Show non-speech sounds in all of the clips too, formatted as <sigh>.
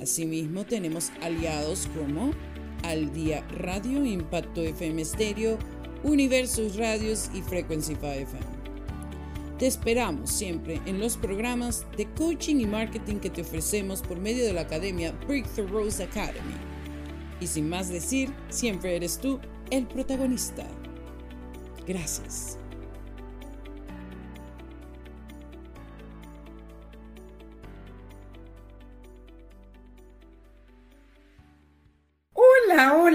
Asimismo, tenemos aliados como Al Día Radio, Impacto FM Stereo, Universos Radios y Frequency 5 FM. Te esperamos siempre en los programas de coaching y marketing que te ofrecemos por medio de la academia Breakthrough Rose Academy. Y sin más decir, siempre eres tú el protagonista. Gracias.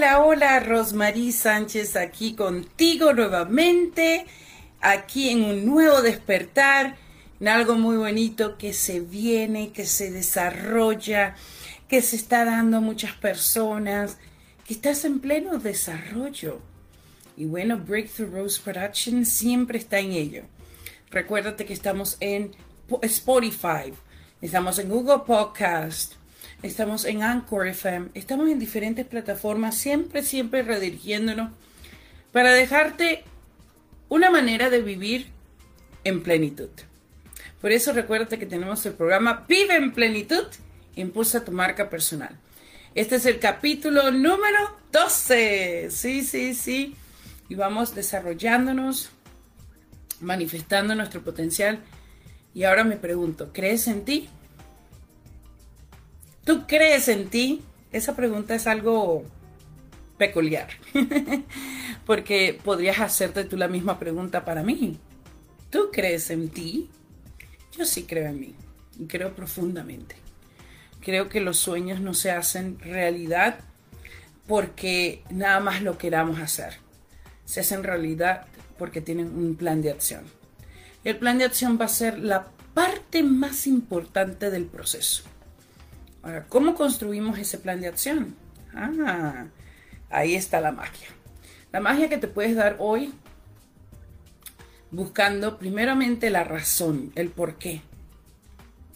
Hola, hola, Rosmarie Sánchez aquí contigo nuevamente aquí en un nuevo despertar, en algo muy bonito que se viene, que se desarrolla, que se está dando a muchas personas, que estás en pleno desarrollo. Y bueno, Breakthrough Rose Production siempre está en ello. Recuérdate que estamos en Spotify, estamos en Google Podcast, estamos en Anchor FM, estamos en diferentes plataformas, siempre, siempre redirigiéndonos para dejarte una manera de vivir en plenitud. Por eso recuérdate que tenemos el programa Vive en plenitud, impulsa tu marca personal. Este es el capítulo número 12. Sí, sí, sí. Y vamos desarrollándonos, manifestando nuestro potencial. Y ahora me pregunto, ¿crees en ti? ¿Tú crees en ti? Esa pregunta es algo peculiar. <laughs> Porque podrías hacerte tú la misma pregunta para mí. ¿Tú crees en ti? Yo sí creo en mí y creo profundamente. Creo que los sueños no se hacen realidad porque nada más lo queramos hacer. Se hacen realidad porque tienen un plan de acción. El plan de acción va a ser la parte más importante del proceso. Ahora, ¿cómo construimos ese plan de acción? Ah, Ahí está la magia. La magia que te puedes dar hoy buscando primeramente la razón, el por qué.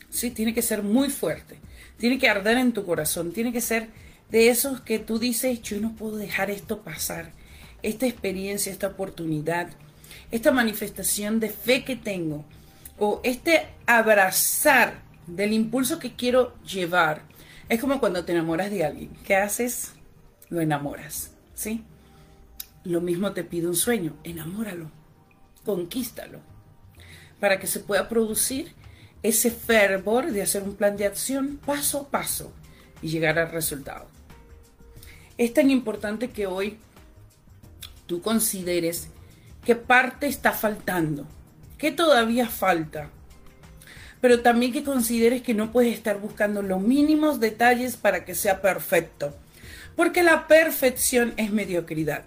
Sí, tiene que ser muy fuerte. Tiene que arder en tu corazón. Tiene que ser de esos que tú dices, yo no puedo dejar esto pasar. Esta experiencia, esta oportunidad, esta manifestación de fe que tengo o este abrazar del impulso que quiero llevar. Es como cuando te enamoras de alguien. ¿Qué haces? lo enamoras, ¿sí? Lo mismo te pide un sueño, enamóralo, conquístalo, para que se pueda producir ese fervor de hacer un plan de acción paso a paso y llegar al resultado. Es tan importante que hoy tú consideres qué parte está faltando, qué todavía falta, pero también que consideres que no puedes estar buscando los mínimos detalles para que sea perfecto porque la perfección es mediocridad.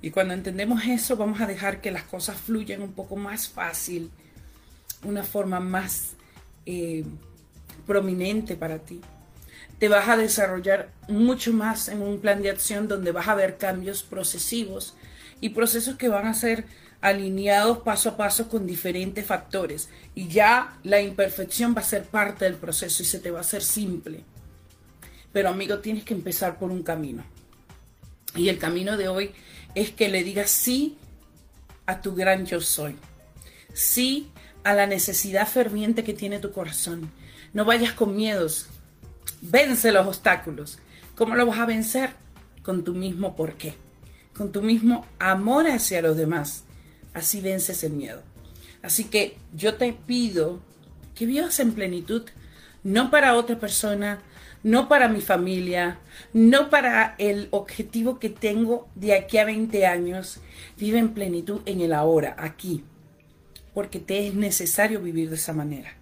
Y cuando entendemos eso, vamos a dejar que las cosas fluyan un poco más fácil, una forma más eh, prominente para ti. Te vas a desarrollar mucho más en un plan de acción donde vas a ver cambios procesivos y procesos que van a ser alineados paso a paso con diferentes factores. Y ya la imperfección va a ser parte del proceso y se te va a hacer simple. Pero amigo, tienes que empezar por un camino. Y el camino de hoy es que le digas sí a tu gran yo soy. Sí a la necesidad ferviente que tiene tu corazón. No vayas con miedos. Vence los obstáculos. ¿Cómo lo vas a vencer? Con tu mismo porqué. Con tu mismo amor hacia los demás. Así vences el miedo. Así que yo te pido que vivas en plenitud, no para otra persona, no para mi familia, no para el objetivo que tengo de aquí a 20 años. Vive en plenitud en el ahora, aquí, porque te es necesario vivir de esa manera.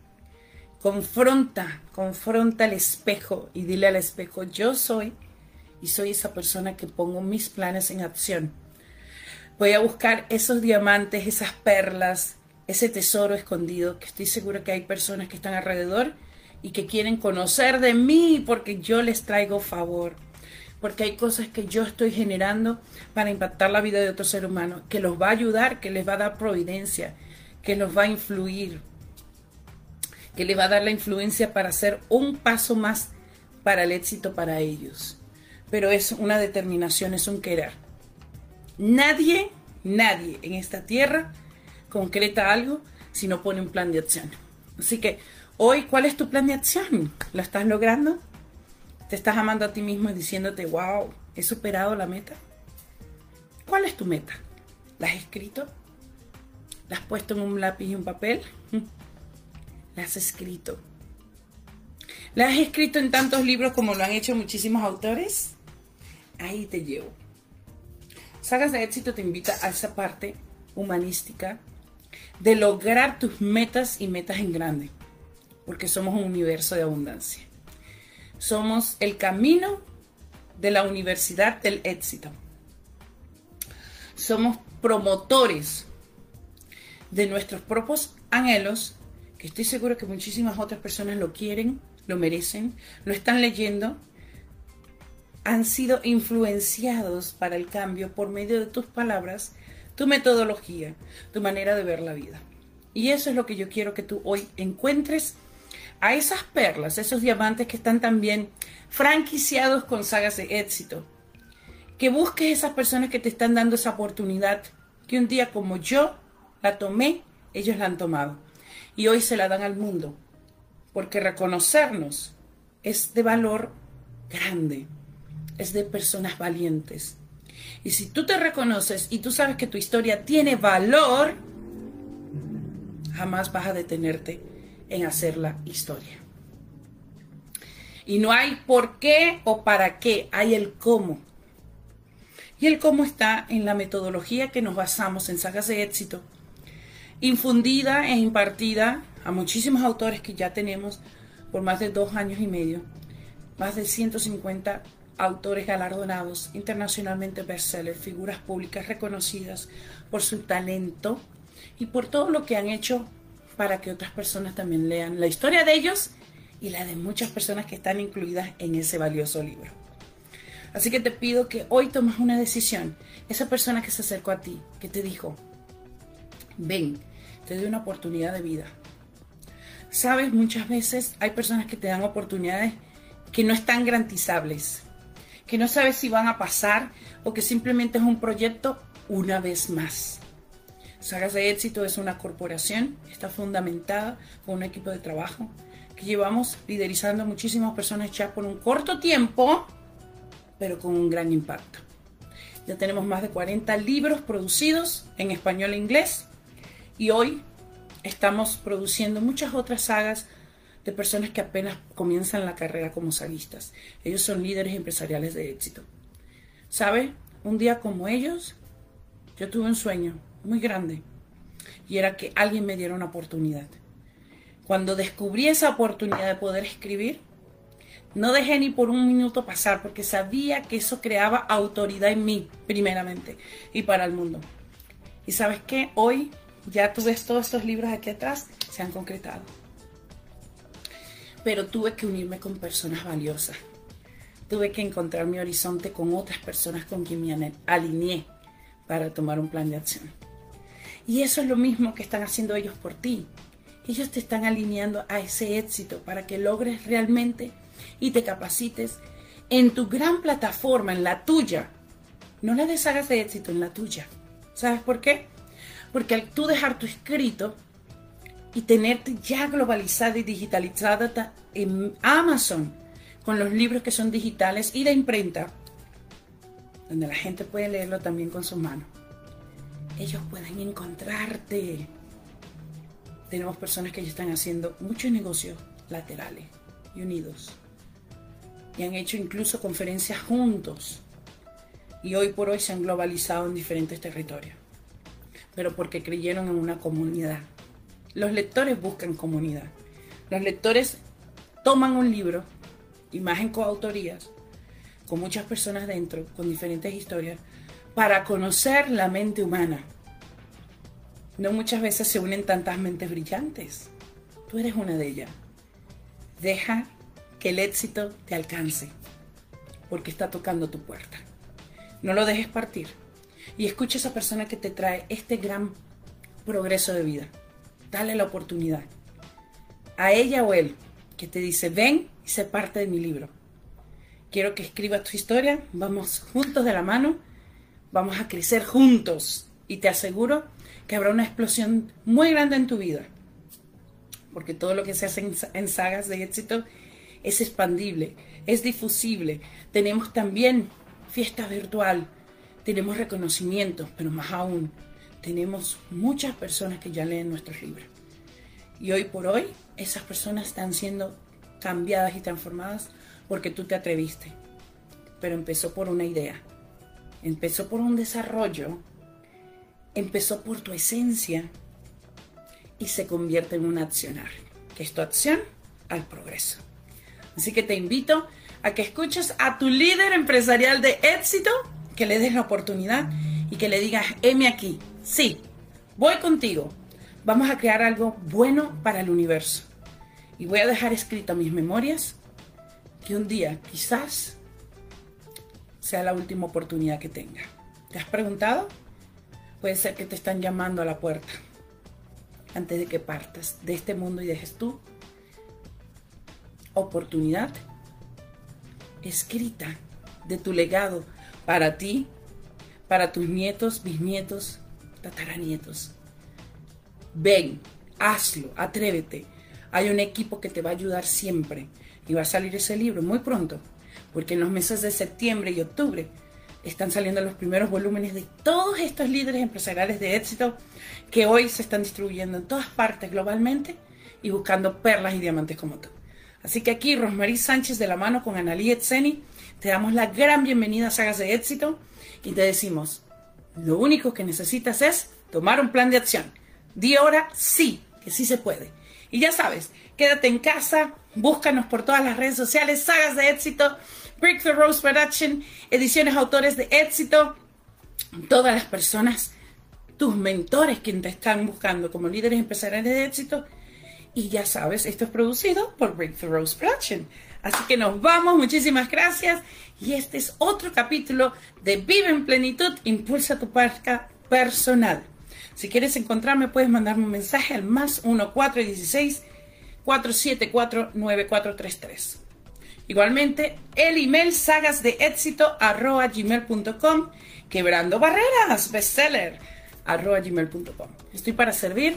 Confronta, confronta al espejo y dile al espejo, yo soy y soy esa persona que pongo mis planes en acción. Voy a buscar esos diamantes, esas perlas, ese tesoro escondido, que estoy segura que hay personas que están alrededor y que quieren conocer de mí porque yo les traigo favor. Porque hay cosas que yo estoy generando para impactar la vida de otro ser humano, que los va a ayudar, que les va a dar providencia, que los va a influir, que les va a dar la influencia para hacer un paso más para el éxito para ellos. Pero es una determinación, es un querer. Nadie, nadie en esta tierra concreta algo si no pone un plan de acción. Así que hoy, ¿cuál es tu plan de acción? ¿Lo estás logrando? ¿Te estás amando a ti mismo y diciéndote, wow, he superado la meta? ¿Cuál es tu meta? ¿La has escrito? ¿La has puesto en un lápiz y un papel? <laughs> ¿La has escrito? ¿La has escrito en tantos libros como lo han hecho muchísimos autores? Ahí te llevo. Sagas de éxito te invita a esa parte humanística de lograr tus metas y metas en grande, porque somos un universo de abundancia. Somos el camino de la universidad del éxito. Somos promotores de nuestros propios anhelos, que estoy seguro que muchísimas otras personas lo quieren, lo merecen, lo están leyendo, han sido influenciados para el cambio por medio de tus palabras tu metodología, tu manera de ver la vida. Y eso es lo que yo quiero que tú hoy encuentres a esas perlas, esos diamantes que están también franquiciados con sagas de éxito. Que busques esas personas que te están dando esa oportunidad, que un día como yo la tomé, ellos la han tomado. Y hoy se la dan al mundo. Porque reconocernos es de valor grande, es de personas valientes. Y si tú te reconoces y tú sabes que tu historia tiene valor, jamás vas a detenerte en hacer la historia. Y no hay por qué o para qué, hay el cómo. Y el cómo está en la metodología que nos basamos en sagas de éxito, infundida e impartida a muchísimos autores que ya tenemos por más de dos años y medio, más de 150 autores galardonados, internacionalmente bestsellers, figuras públicas reconocidas por su talento y por todo lo que han hecho para que otras personas también lean la historia de ellos y la de muchas personas que están incluidas en ese valioso libro. Así que te pido que hoy tomes una decisión. Esa persona que se acercó a ti, que te dijo, ven, te doy una oportunidad de vida. Sabes, muchas veces hay personas que te dan oportunidades que no están garantizables que no sabes si van a pasar o que simplemente es un proyecto una vez más. Sagas de Éxito es una corporación, está fundamentada con un equipo de trabajo que llevamos liderizando a muchísimas personas ya por un corto tiempo, pero con un gran impacto. Ya tenemos más de 40 libros producidos en español e inglés y hoy estamos produciendo muchas otras sagas de personas que apenas comienzan la carrera como saguistas. Ellos son líderes empresariales de éxito. ¿Sabe? Un día como ellos, yo tuve un sueño muy grande y era que alguien me diera una oportunidad. Cuando descubrí esa oportunidad de poder escribir, no dejé ni por un minuto pasar porque sabía que eso creaba autoridad en mí, primeramente, y para el mundo. Y sabes qué, hoy ya tú ves todos estos libros aquí atrás, se han concretado pero tuve que unirme con personas valiosas. Tuve que encontrar mi horizonte con otras personas con quien me alineé para tomar un plan de acción. Y eso es lo mismo que están haciendo ellos por ti. Ellos te están alineando a ese éxito para que logres realmente y te capacites en tu gran plataforma, en la tuya. No la deshagas de éxito, en la tuya. ¿Sabes por qué? Porque al tú dejar tu escrito, y tenerte ya globalizada y digitalizada en Amazon con los libros que son digitales y de imprenta, donde la gente puede leerlo también con sus manos. Ellos pueden encontrarte. Tenemos personas que ya están haciendo muchos negocios laterales y unidos. Y han hecho incluso conferencias juntos. Y hoy por hoy se han globalizado en diferentes territorios. Pero porque creyeron en una comunidad los lectores buscan comunidad. Los lectores toman un libro, y más en coautorías, con muchas personas dentro, con diferentes historias, para conocer la mente humana. No muchas veces se unen tantas mentes brillantes. Tú eres una de ellas. Deja que el éxito te alcance, porque está tocando tu puerta. No lo dejes partir. Y escucha a esa persona que te trae este gran progreso de vida. Dale la oportunidad. A ella o él que te dice, ven y sé parte de mi libro. Quiero que escribas tu historia, vamos juntos de la mano, vamos a crecer juntos y te aseguro que habrá una explosión muy grande en tu vida. Porque todo lo que se hace en, sagas de éxito es expandible, es difusible. Tenemos también fiesta virtual, tenemos reconocimientos, pero más aún, tenemos muchas personas que ya leen nuestros libros. Y hoy por hoy, esas personas están siendo cambiadas y transformadas porque tú te atreviste. Pero empezó por una idea, empezó por un desarrollo, empezó por tu esencia y se convierte en un accionar, que es tu acción al progreso. Así que te invito a que escuches a tu líder empresarial de éxito, que le des la oportunidad y que le digas, heme aquí, sí, voy contigo, vamos a crear algo bueno para el universo. Y voy a dejar escrito mis memorias que un día quizás sea la última oportunidad que tenga. ¿Te has preguntado? Puede ser que te están llamando a la puerta antes de que partas de este mundo y dejes tu oportunidad escrita de tu legado para ti, para tus nietos, bisnietos, tataranietos. Ven, hazlo, atrévete. Hay un equipo que te va a ayudar siempre. Y va a salir ese libro muy pronto, porque en los meses de septiembre y octubre están saliendo los primeros volúmenes de todos estos líderes empresariales de éxito que hoy se están distribuyendo en todas partes globalmente y buscando perlas y diamantes como tú. Así que aquí, Rosmarie Sánchez de la mano con Analí Etzeni, te damos la gran bienvenida a Sagas de Éxito y te decimos, lo único que necesitas es tomar un plan de acción Di ahora sí, que sí se puede. Y ya sabes, quédate en casa, búscanos por todas las redes sociales, sagas de éxito, Breakthrough Rose Production, ediciones autores de éxito, todas las personas, tus mentores quienes te están buscando como líderes empresariales de éxito. Y ya sabes, esto es producido por Breakthrough Rose Production. Así que nos vamos, muchísimas gracias. Y este es otro capítulo de Vive en Plenitud, Impulsa tu parca personal. Si quieres encontrarme, puedes mandarme un mensaje al más 1416 474 9433. Igualmente, el email sagas arroba gmail.com, quebrando barreras, bestseller arroba gmail.com. Estoy para servir.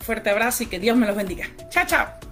Fuerte abrazo y que Dios me los bendiga. Chao, chao.